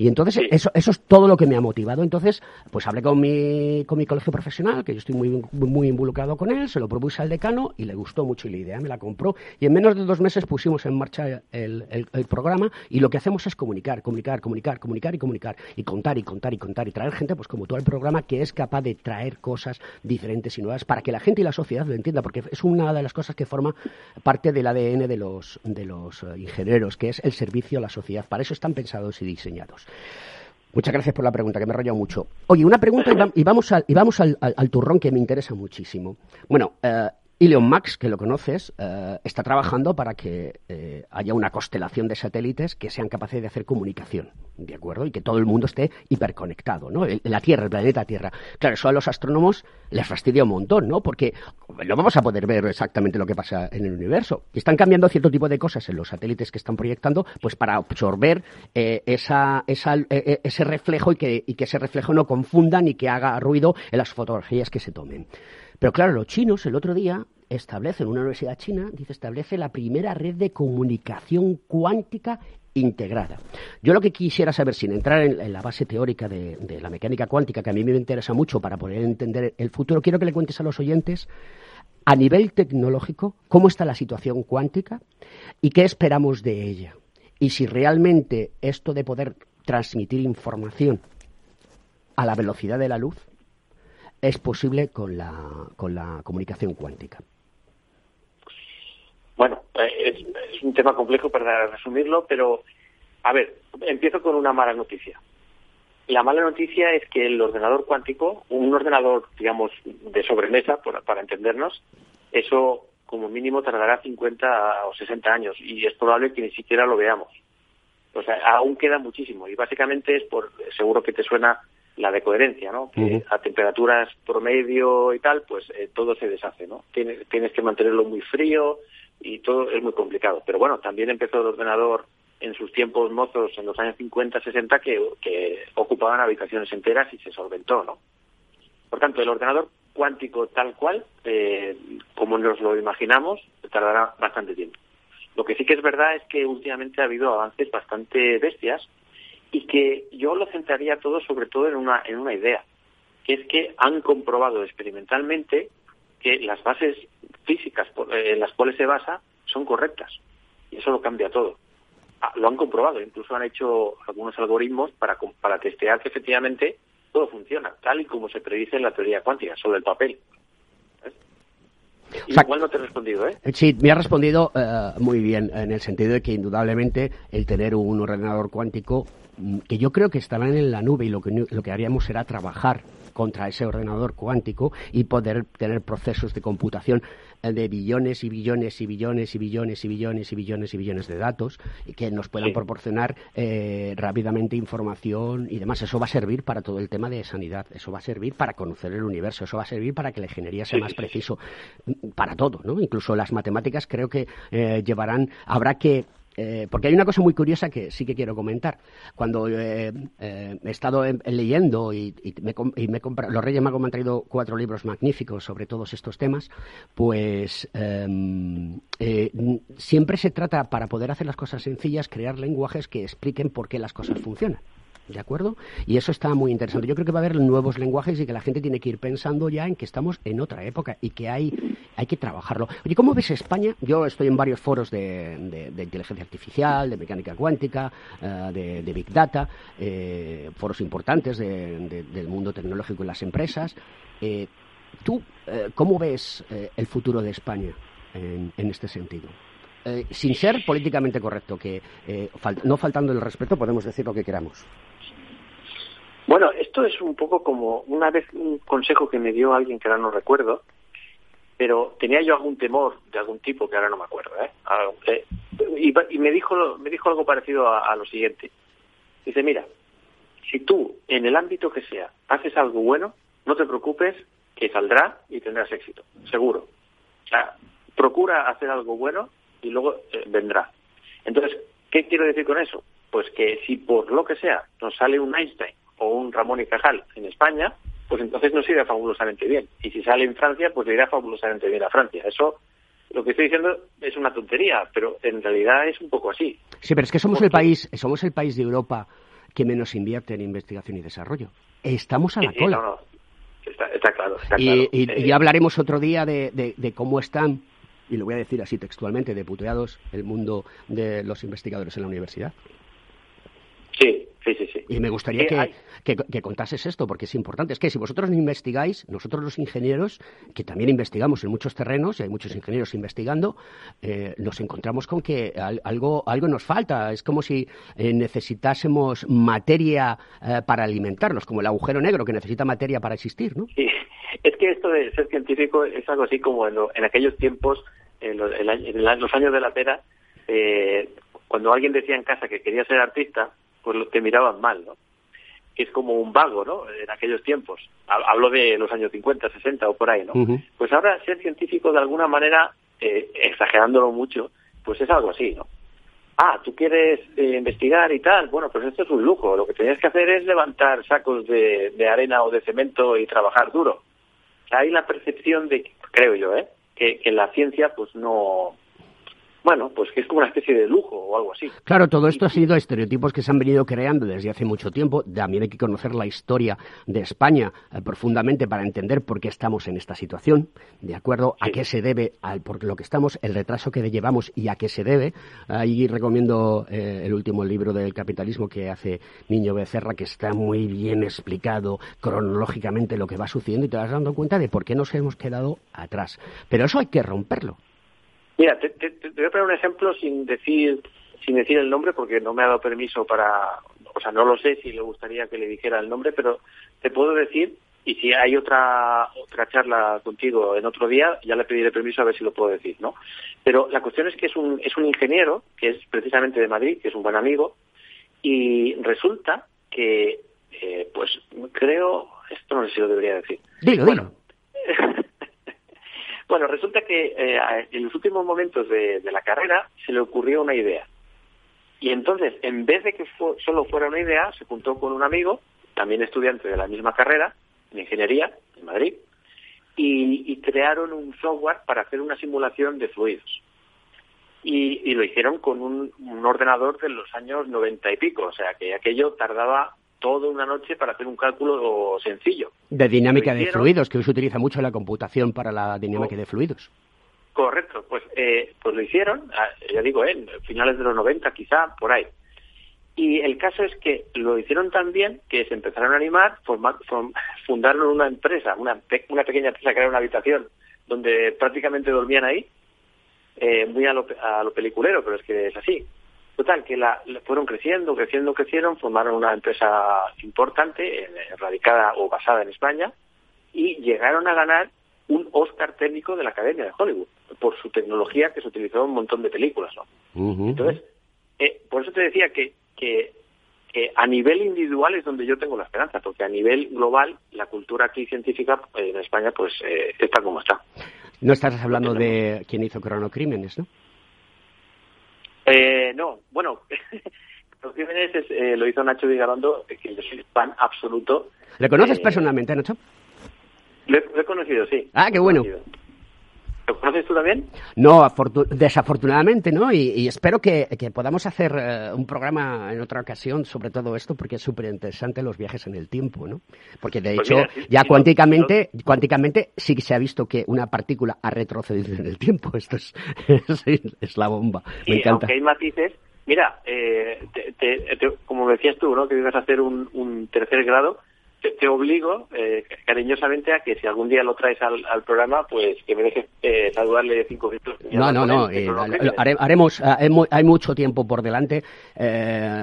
Y entonces sí. eso, eso es todo lo que me ha motivado. Entonces, pues hablé con mi, con mi colegio profesional, que yo estoy muy, muy involucrado con él, se lo propuse al decano y le gustó mucho y la idea me la compró. Y en menos de dos meses pusimos en marcha el, el, el programa y lo que hacemos es comunicar, comunicar, comunicar, comunicar y comunicar. Y contar y contar y contar y traer gente, pues como todo el programa, que es capaz de traer cosas diferentes y nuevas para que la gente y la sociedad lo entienda, porque es una de las cosas que forma parte del ADN de los, de los uh, ingenieros, que es el servicio a la sociedad. Para eso están pensados y diseñados. Muchas gracias por la pregunta, que me he rayado mucho. Oye, una pregunta y, vamos, al, y vamos al, turrón que me interesa muchísimo. Bueno, eh, Elon Max, que lo conoces, eh, está trabajando para que eh, haya una constelación de satélites que sean capaces de hacer comunicación, ¿de acuerdo? Y que todo el mundo esté hiperconectado, ¿no? La Tierra, el planeta Tierra. Claro, eso a los astrónomos les fastidia un montón, ¿no? Porque no vamos a poder ver exactamente lo que pasa en el universo. Y están cambiando cierto tipo de cosas en los satélites que están proyectando, pues para absorber eh, esa, esa, ese reflejo y que, y que ese reflejo no confunda ni que haga ruido en las fotografías que se tomen. Pero claro, los chinos el otro día establecen, una universidad china, dice, establece la primera red de comunicación cuántica integrada. Yo lo que quisiera saber, sin entrar en, la base teórica de, de, la mecánica cuántica, que a mí me interesa mucho para poder entender el futuro, quiero que le cuentes a los oyentes a nivel tecnológico, cómo está la situación cuántica y qué esperamos de ella. Y si realmente esto de poder transmitir información a la velocidad de la luz es posible con la, con la comunicación cuántica. Bueno, eh, es, un tema complejo para resumirlo, pero a ver, empiezo con una mala noticia. La mala noticia es que el ordenador cuántico, un ordenador, digamos, de sobremesa, para entendernos, eso como mínimo tardará 50 o 60 años y es probable que ni siquiera lo veamos. O sea, aún queda muchísimo y básicamente es por, seguro que te suena la decoherencia, ¿no? Que a temperaturas promedio y tal, pues eh, todo se deshace, ¿no? Tienes, tienes que mantenerlo muy frío y todo es muy complicado. Pero bueno, también empezó el ordenador en sus tiempos mozos, en los años 50, 60, que, que ocupaban habitaciones enteras y se solventó, ¿no? Por tanto, el ordenador cuántico tal cual, eh, como nos lo imaginamos, tardará bastante tiempo. Lo que sí que es verdad es que últimamente ha habido avances bastante bestias y que yo lo centraría todo sobre todo en una, en una idea, que es que han comprobado experimentalmente que las bases físicas eh, en las cuales se basa son correctas. Y eso lo cambia todo. Ah, lo han comprobado, incluso han hecho algunos algoritmos para, para testear que efectivamente todo funciona, tal y como se predice en la teoría cuántica, sobre el papel. Igual no te he respondido, ¿eh? Sí, me ha respondido eh, muy bien, en el sentido de que indudablemente el tener un ordenador cuántico, que yo creo que estarán en la nube y lo que, lo que haríamos será trabajar contra ese ordenador cuántico y poder tener procesos de computación eh, de billones y billones y billones y billones y billones y billones y billones de datos y que nos puedan proporcionar eh, rápidamente información y demás. Eso va a servir para todo el tema de sanidad, eso va a servir para conocer el universo, eso va a servir para que la ingeniería sea más preciso, mm, para todo, ¿no? Incluso las matemáticas creo que eh, llevarán, habrá que eh, porque hay una cosa muy curiosa que sí que quiero comentar. Cuando eh, eh, he estado leyendo y, me, los Reyes Magos me han traído cuatro libros magníficos sobre todos estos temas, pues em, siempre se trata, para poder hacer las cosas sencillas, crear lenguajes que expliquen por qué las cosas funcionan. ¿De acuerdo? Y eso está muy interesante. Yo creo que va a haber nuevos lenguajes y que la gente tiene que ir pensando ya en que estamos en otra época y que hay, hay que trabajarlo. Oye, ¿cómo ves España? Yo estoy en varios foros de, inteligencia artificial, de mecánica cuántica, eh, de, Big Data, eh, foros importantes del mundo tecnológico y las empresas. Eh, ¿Tú cómo ves el futuro de España en, este sentido? sin ser políticamente correcto, que no faltando el respeto podemos decir lo que queramos. Bueno, esto es un poco como una vez un consejo que me dio alguien que ahora no recuerdo, pero tenía yo algún temor de algún tipo que ahora no me acuerdo, ¿eh? eh y, me dijo me dijo algo parecido a, lo siguiente. Dice, mira, si tú en el ámbito que sea haces algo bueno, no te preocupes que saldrá y tendrás éxito, seguro. O sea, procura hacer algo bueno y luego eh, vendrá. Entonces, ¿qué quiero decir con eso? Pues que si por lo que sea nos sale un Einstein o un Ramón y Cajal en España, pues entonces nos irá fabulosamente bien. Y si sale en Francia, pues le irá fabulosamente bien a Francia. Eso, lo que estoy diciendo es una tontería, pero en realidad es un poco así. Sí, pero es que somos el país, somos el país de Europa que menos invierte en investigación y desarrollo. Estamos a la cola. no, no. Está, claro. y, y, ya hablaremos otro día de, de, cómo están, y lo voy a decir así textualmente, de puteados el mundo de los investigadores en la universidad. Y me gustaría que, que, contases esto, porque es importante. Es que si vosotros no investigáis, nosotros los ingenieros, que también investigamos en muchos terrenos, y hay muchos ingenieros investigando, eh, nos encontramos con que algo, algo nos falta. Es como si eh, necesitásemos materia eh, para alimentarnos, como el agujero negro que necesita materia para existir, ¿no? Sí, es que esto de ser científico es algo así como en, en aquellos tiempos, en los, en los años de la pera, cuando alguien decía en casa que quería ser artista, pues que miraban mal, ¿no? Que es como un vago, ¿no? En aquellos tiempos. Hablo de los años 50, 60 o por ahí, ¿no? Pues ahora ser científico de alguna manera, eh, exagerándolo mucho, pues es algo así, ¿no? Ah, tú quieres eh, investigar y tal, bueno, pues esto es un lujo. Lo que tienes que hacer es levantar sacos de, arena o de cemento y trabajar duro. hay la percepción de, creo yo, ¿eh? Que, que la ciencia, pues no, bueno, pues que es como una especie de lujo o algo así. Claro, todo esto ha sido estereotipos que se han venido creando desde hace mucho tiempo. También hay que conocer la historia de España eh, profundamente para entender por qué estamos en esta situación, de acuerdo a qué se debe, al, por lo que estamos, el retraso que llevamos y a qué se debe. Ahí recomiendo eh, el último libro del capitalismo que hace Niño Becerra, que está muy bien explicado cronológicamente lo que va sucediendo y te vas dando cuenta de por qué nos hemos quedado atrás. Pero eso hay que romperlo. Mira, te, voy a poner un ejemplo sin decir sin decir el nombre porque no me ha dado permiso para, o sea, no lo sé si le gustaría que le dijera el nombre, pero te puedo decir y si hay otra otra charla contigo en otro día, ya le pediré permiso a ver si lo puedo decir, ¿no? Pero la cuestión es que es un es un ingeniero que es precisamente de Madrid, que es un buen amigo y resulta que eh, pues creo esto no sé si lo debería decir. Dilo, bueno, Bueno, resulta que eh, en los últimos momentos de, la carrera se le ocurrió una idea. Y entonces, en vez de que solo fuera una idea, se juntó con un amigo, también estudiante de la misma carrera, de ingeniería, en Madrid, y, crearon un software para hacer una simulación de fluidos. Y, lo hicieron con un, un, ordenador de los años noventa y pico, o sea que aquello tardaba toda una noche para hacer un cálculo sencillo. De dinámica de fluidos, que hoy se utiliza mucho la computación para la dinámica de fluidos. Correcto, pues, eh, pues lo hicieron, ah, ya digo, en finales de los 90 quizá, por ahí. Y el caso es que lo hicieron tan bien que se empezaron a animar, fundaron una empresa, una, una pequeña empresa que era una habitación donde prácticamente dormían ahí, eh, muy a lo, a lo peliculero, pero es que es así. Total, que la, fueron creciendo, creciendo, crecieron, formaron una empresa importante, eh, radicada o basada en España, y llegaron a ganar un Oscar técnico de la Academia de Hollywood por su tecnología que se utilizó en un montón de películas. ¿no? Entonces, eh, por eso te decía que, que, a nivel individual es donde yo tengo la esperanza, porque a nivel global la cultura aquí científica eh, en España pues está como está. No estás hablando de quién hizo Cronocrímenes, ¿no? Eh, no, bueno, Los Crímenes eh, lo hizo Nacho Vigalondo, que yo soy fan absoluto. ¿Le conoces eh, personalmente, Nacho? Lo he, conocido, sí. Ah, qué bueno. ¿Lo conoces tú también? No, desafortunadamente, ¿no? Y, espero que, podamos hacer eh, un programa en otra ocasión sobre todo esto, porque es súper interesante los viajes en el tiempo, ¿no? Porque de pues hecho, ya cuánticamente, cuánticamente sí que se ha visto que una partícula ha retrocedido en el tiempo. Esto es, es, la bomba. Me encanta. Aunque hay matices, mira, eh, como decías tú, ¿no? Que ibas a hacer un, un tercer grado te, obligo eh, cariñosamente a que si algún día lo traes al, programa, pues que me dejes eh, saludarle cinco minutos. No, no, no, eh, haremos, hay mucho tiempo por delante.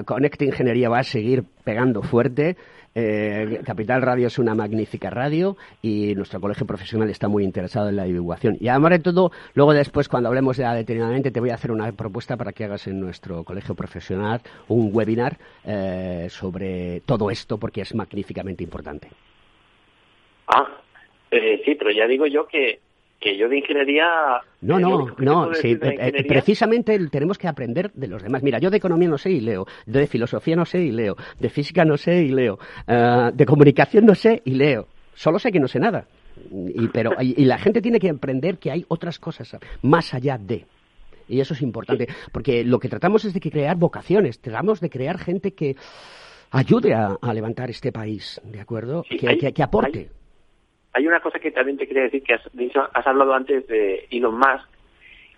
Conecta Ingeniería va a seguir pegando fuerte. Eh, Capital Radio es una magnífica radio y nuestro colegio profesional está muy interesado en la divulgación. Y además de todo, luego después, cuando hablemos ya detenidamente, te voy a hacer una propuesta para que hagas en nuestro colegio profesional un webinar eh, sobre todo esto, porque es magníficamente importante. Ah, eh, sí, pero ya digo yo que que yo de ingeniería... No, no, no, sí, eh, precisamente tenemos que aprender de los demás. Mira, yo de economía no sé y leo, de filosofía no sé y leo, de física no sé y leo, eh, de comunicación no sé y leo. Solo sé que no sé nada. Y, pero, y, la gente tiene que aprender que hay otras cosas más allá de. Y eso es importante, porque lo que tratamos es de crear vocaciones, tratamos de crear gente que ayude a, levantar este país, ¿de acuerdo? que, que, aporte. Hay una cosa que también te quería decir, que has, has hablado antes de Elon Musk,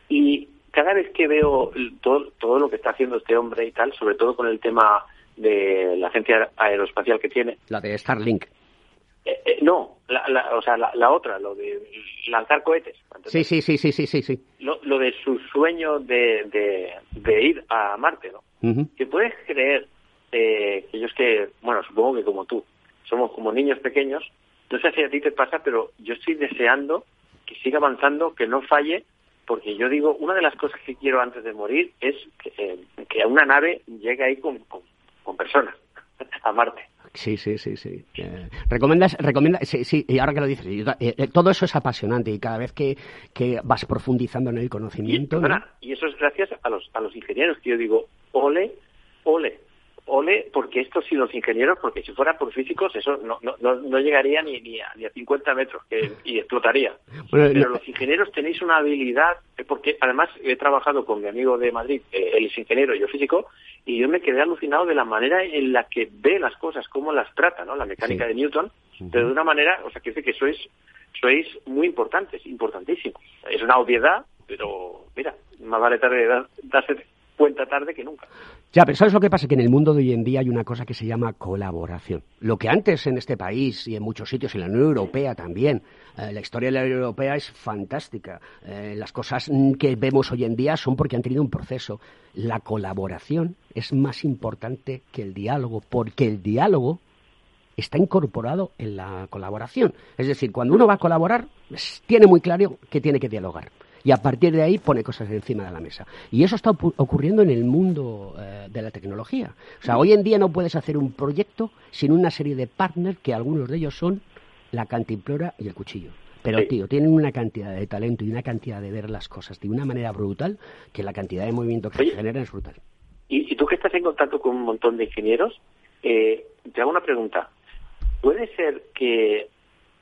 y cada vez que veo todo, todo lo que está haciendo este hombre y tal, sobre todo con el tema de la agencia aeroespacial que tiene. La de Starlink. Eh, eh, no, la, o sea, la, otra, lo de lanzar cohetes. Sí, sí, sí, sí, sí, sí. sí. Lo, lo de su sueño de, de, ir a Marte, ¿no? Que puedes creer eh, que ellos que, bueno, supongo que como tú, somos como niños pequeños no sé si a ti te pasa, pero yo estoy deseando que siga avanzando, que no falle, porque yo digo, una de las cosas que quiero antes de morir es que, eh, una nave llegue ahí con, con, personas a Marte. Sí, sí, sí, sí. Eh, recomiendas, recomienda, sí, sí, y ahora que lo dices, eh, todo eso es apasionante y cada vez que, que vas profundizando en el conocimiento. Y, y, eso es gracias a los, a los ingenieros que yo digo, ole, ole, ole, porque estos sí los ingenieros, porque si fuera por físicos, eso no, no, no, llegaría ni, ni, a, ni a 50 metros que, y explotaría. Pero los ingenieros tenéis una habilidad, eh, porque además he trabajado con mi amigo de Madrid, eh, él es ingeniero y yo físico, y yo me quedé alucinado de la manera en la que ve las cosas, cómo las trata, ¿no? La mecánica de Newton, pero de una manera, o sea, que dice que sois, sois muy importantes, importantísimos. Es una obviedad, pero mira, más vale tarde darse cuenta tarde que nunca. Ya, pero ¿sabes lo que pasa? Que en el mundo de hoy en día hay una cosa que se llama colaboración. Lo que antes en este país y en muchos sitios, en la Unión Europea también, eh, la historia de la Unión Europea es fantástica. Eh, las cosas que vemos hoy en día son porque han tenido un proceso. La colaboración es más importante que el diálogo, porque el diálogo está incorporado en la colaboración. Es decir, cuando uno va a colaborar, tiene muy claro que tiene que dialogar y a partir de ahí pone cosas encima de la mesa. Y eso está ocurriendo en el mundo eh, de la tecnología. O sea, hoy en día no puedes hacer un proyecto sin una serie de partners que algunos de ellos son la cantimplora y el cuchillo. Pero, tío, tienen una cantidad de talento y una cantidad de ver las cosas de una manera brutal que la cantidad de movimiento que se genera es brutal. Y, tú que estás en contacto con un montón de ingenieros, eh, te hago una pregunta. ¿Puede ser que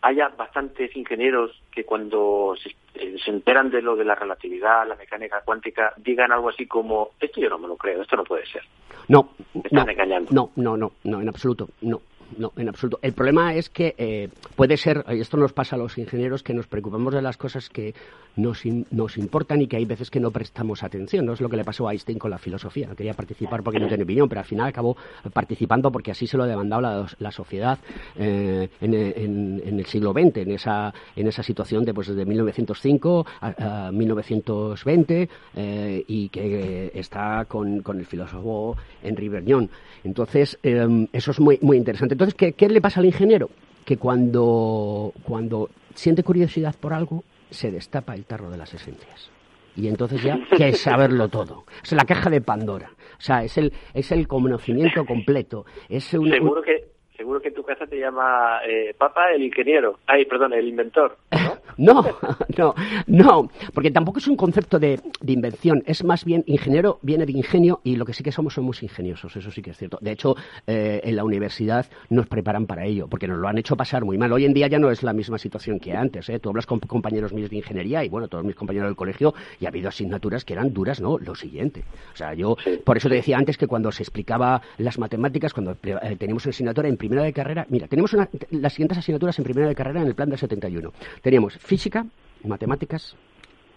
haya bastantes ingenieros que cuando eh, se, enteran de lo de la relatividad, la mecánica cuántica, digan algo así como, esto yo no me lo creo, esto no puede ser. No, no, no, no, no, no, en absoluto, no no, en absoluto. El problema es que eh, puede ser, y esto nos pasa a los ingenieros, que nos preocupamos de las cosas que nos, nos importan y que hay veces que no prestamos atención. No es lo que le pasó a Einstein con la filosofía. Quería participar porque no tenía opinión, pero al final acabó participando porque así se lo ha demandado la, sociedad eh, en, el siglo XX, en esa, en esa situación de, pues, desde 1905 a, 1920 eh, y que está con, con el filósofo Henri Bergnon. Entonces, eso es muy, muy interesante. Entonces, ¿qué, le pasa al ingeniero? Que cuando, cuando siente curiosidad por algo, se destapa el tarro de las esencias. Y entonces ya quiere saberlo todo. Es la caja de Pandora. O sea, es el, es el conocimiento completo. Es Seguro que seguro que en tu casa te llama eh, Papa el ingeniero. Ay, perdón, el inventor. ¿no? no, no, porque tampoco es un concepto de, invención. Es más bien, ingeniero viene de ingenio y lo que sí que somos somos ingeniosos, eso sí que es cierto. De hecho, eh, en la universidad nos preparan para ello, porque nos lo han hecho pasar muy mal. Hoy en día ya no es la misma situación que antes. ¿eh? Tú hablas con compañeros míos de ingeniería y, bueno, todos mis compañeros del colegio, y ha habido asignaturas que eran duras, ¿no? Lo siguiente. O sea, yo, por eso te decía antes que cuando se explicaba las matemáticas, cuando eh, teníamos una asignatura en primera de carrera, mira, tenemos las siguientes asignaturas en primera de carrera en el plan del 71. Teníamos física, matemáticas,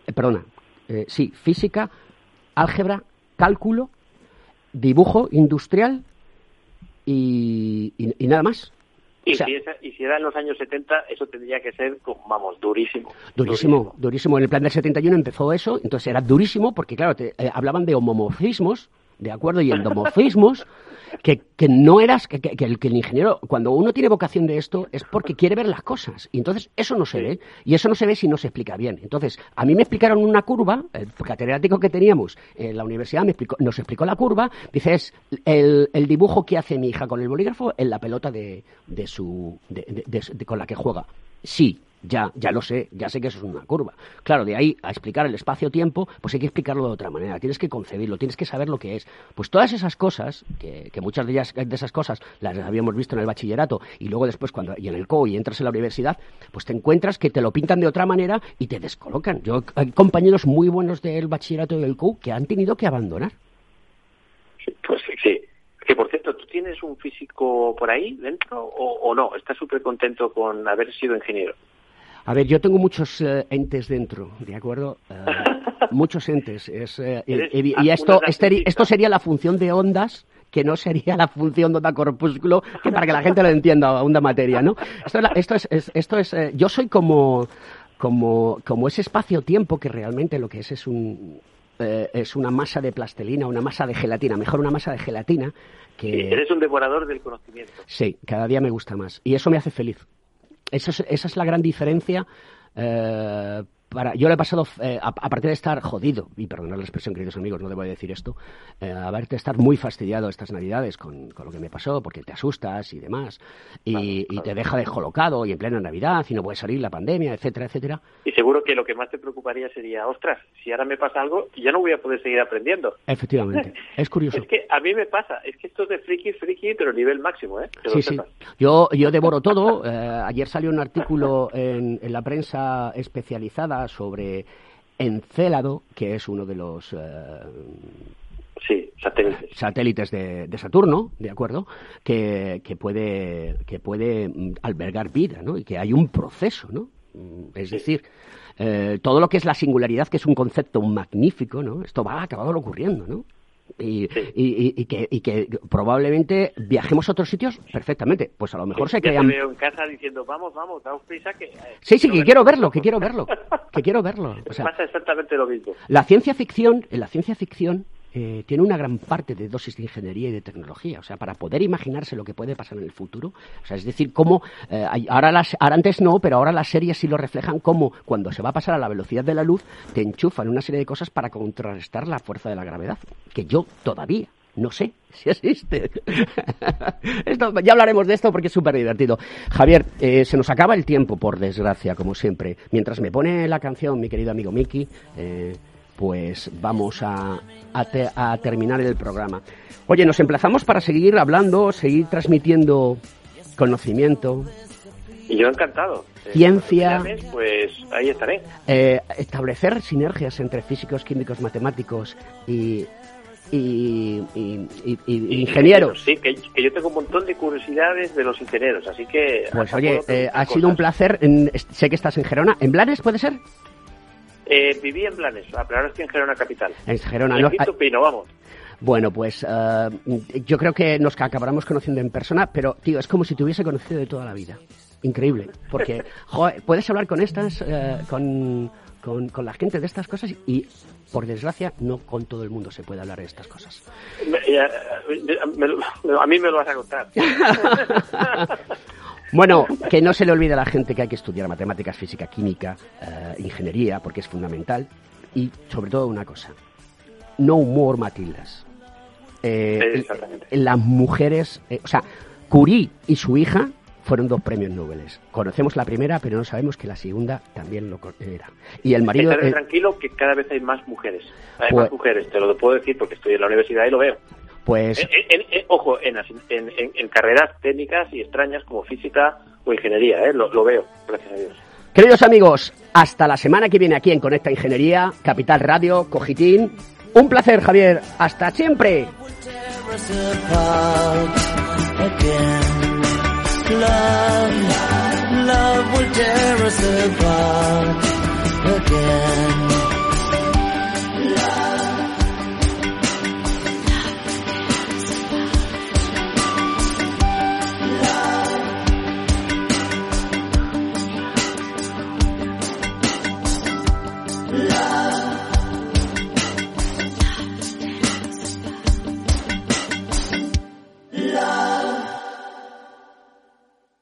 eh, perdona, eh, sí, física, álgebra, cálculo, dibujo industrial y, nada más. Y, si era en los años 70, eso tendría que ser, vamos, durísimo. Durísimo, durísimo. En el plan del 71 empezó eso, entonces era durísimo porque, claro, te, eh, hablaban de homomorfismos, ¿de acuerdo? Y endomorfismos, que, que no eras, que, que, el, que el ingeniero, cuando uno tiene vocación de esto, es porque quiere ver las cosas. Y entonces eso no se ve. Y eso no se ve si no se explica bien. Entonces, a mí me explicaron una curva, el catedrático que teníamos en la universidad me explicó, nos explicó la curva, dice, es el, el, dibujo que hace mi hija con el bolígrafo en la pelota de, de su, de, de, con la que juega. Sí, ya, ya lo sé, ya sé que eso es una curva. Claro, de ahí a explicar el espacio-tiempo, pues hay que explicarlo de otra manera, tienes que concebirlo, tienes que saber lo que es. Pues todas esas cosas, que, muchas de, ellas, de esas cosas las habíamos visto en el bachillerato y luego después cuando y en el CO y entras en la universidad, pues te encuentras que te lo pintan de otra manera y te descolocan. Yo hay compañeros muy buenos del bachillerato y del CO que han tenido que abandonar. Pues sí, que por cierto, ¿tú tienes un físico por ahí dentro o, o no? ¿Estás súper contento con haber sido ingeniero? A ver, yo tengo muchos eh, entes dentro, ¿de acuerdo? Eh, muchos entes. Eh, y, esto, este, esto sería la función de ondas que no sería la función de onda corpúsculo, que para que la gente lo entienda, onda materia, ¿no? Esto, es, esto es, yo soy como, como, como ese espacio-tiempo que realmente lo que es es un, es una masa de plastelina, una masa de gelatina, mejor una masa de gelatina que... Eres un devorador del conocimiento. Sí, cada día me gusta más. Y eso me hace feliz esa es, la gran diferencia. Eh, para, yo lo he pasado, eh, aparte de estar jodido, y perdonad la expresión, queridos amigos, no debo decir esto, eh, haberte estar muy fastidiado estas navidades con, con, lo que me pasó, porque te asustas y demás, y, y te deja descolocado y en plena Navidad, y no puede salir la pandemia, etcétera, etcétera. Y seguro que lo que más te preocuparía sería, ostras, si ahora me pasa algo, ya no voy a poder seguir aprendiendo. Efectivamente, es curioso. es que a mí me pasa, es que esto es de friki, friki, pero nivel máximo, ¿eh? Sí, sí. Yo, yo devoro todo. Eh, ayer salió un artículo en, en la prensa especializada sobre Encélado, que es uno de los eh, sí, satélites, satélites de, de, Saturno, de acuerdo, que, que, puede que puede mm, albergar vida, ¿no? Y que hay un proceso, ¿no? Mm, es decir, eh, todo lo que es la singularidad, que es un concepto magnífico, ¿no? Esto va a acabar ocurriendo, ¿no? Y, y, que, y, que, probablemente viajemos a otros sitios perfectamente. Pues a lo mejor se crean. Te veo en casa diciendo, vamos, vamos, daos prisa que. Eh, sí, sí, que quiero verlo, que quiero verlo, que quiero verlo. O sea, pasa exactamente lo mismo. La ciencia ficción, en la ciencia ficción eh, tiene una gran parte de dosis de ingeniería y de tecnología, o sea, para poder imaginarse lo que puede pasar en el futuro, o sea, es decir, cómo, eh, ahora, las, ahora antes no, pero ahora las series sí lo reflejan, como cuando se va a pasar a la velocidad de la luz, te enchufan una serie de cosas para contrarrestar la fuerza de la gravedad, que yo todavía no sé si existe. esto, ya hablaremos de esto porque es súper divertido. Javier, eh, se nos acaba el tiempo, por desgracia, como siempre. Mientras me pone la canción mi querido amigo Miki, eh, pues vamos a, a, terminar el programa. Oye, nos emplazamos para seguir hablando, seguir transmitiendo conocimiento. Y yo encantado. Eh, Ciencia. pues ahí estaré. Eh, establecer sinergias entre físicos, químicos, matemáticos y, y, ingenieros. Sí, que, yo tengo un montón de curiosidades de los ingenieros, así que... Pues oye, eh, ha sido un placer. sé que estás en Gerona. ¿En Blanes puede ser? Eh, viví en Blanes, pero ahora estoy en Gerona Capital. En Gerona, no. Pino, vamos. Bueno, pues eh, yo creo que nos acabaremos conociendo en persona, pero, tío, es como si te hubiese conocido de toda la vida. Increíble, porque joder, puedes hablar con estas, eh, con, con, la gente de estas cosas y, por desgracia, no con todo el mundo se puede hablar de estas cosas. a mí me lo vas a contar. Bueno, que no se le olvide a la gente que hay que estudiar matemáticas, física, química, eh, ingeniería, porque es fundamental. Y sobre todo una cosa, no more Matildas. Eh, las mujeres, eh, o sea, Curie y su hija fueron dos premios Nobel. Conocemos la primera, pero no sabemos que la segunda también lo era. Y el marido. Estaré tranquilo que cada vez hay más mujeres. Hay más pues mujeres, te lo puedo decir porque estoy en la universidad y lo veo. Pues... ojo, en, carreras técnicas y extrañas como física o ingeniería, ¿eh? lo, lo veo, gracias a Dios. Queridos amigos, hasta la semana que viene aquí en Conecta Ingeniería, Capital Radio, Cogitín. Un placer, Javier. Hasta siempre. love.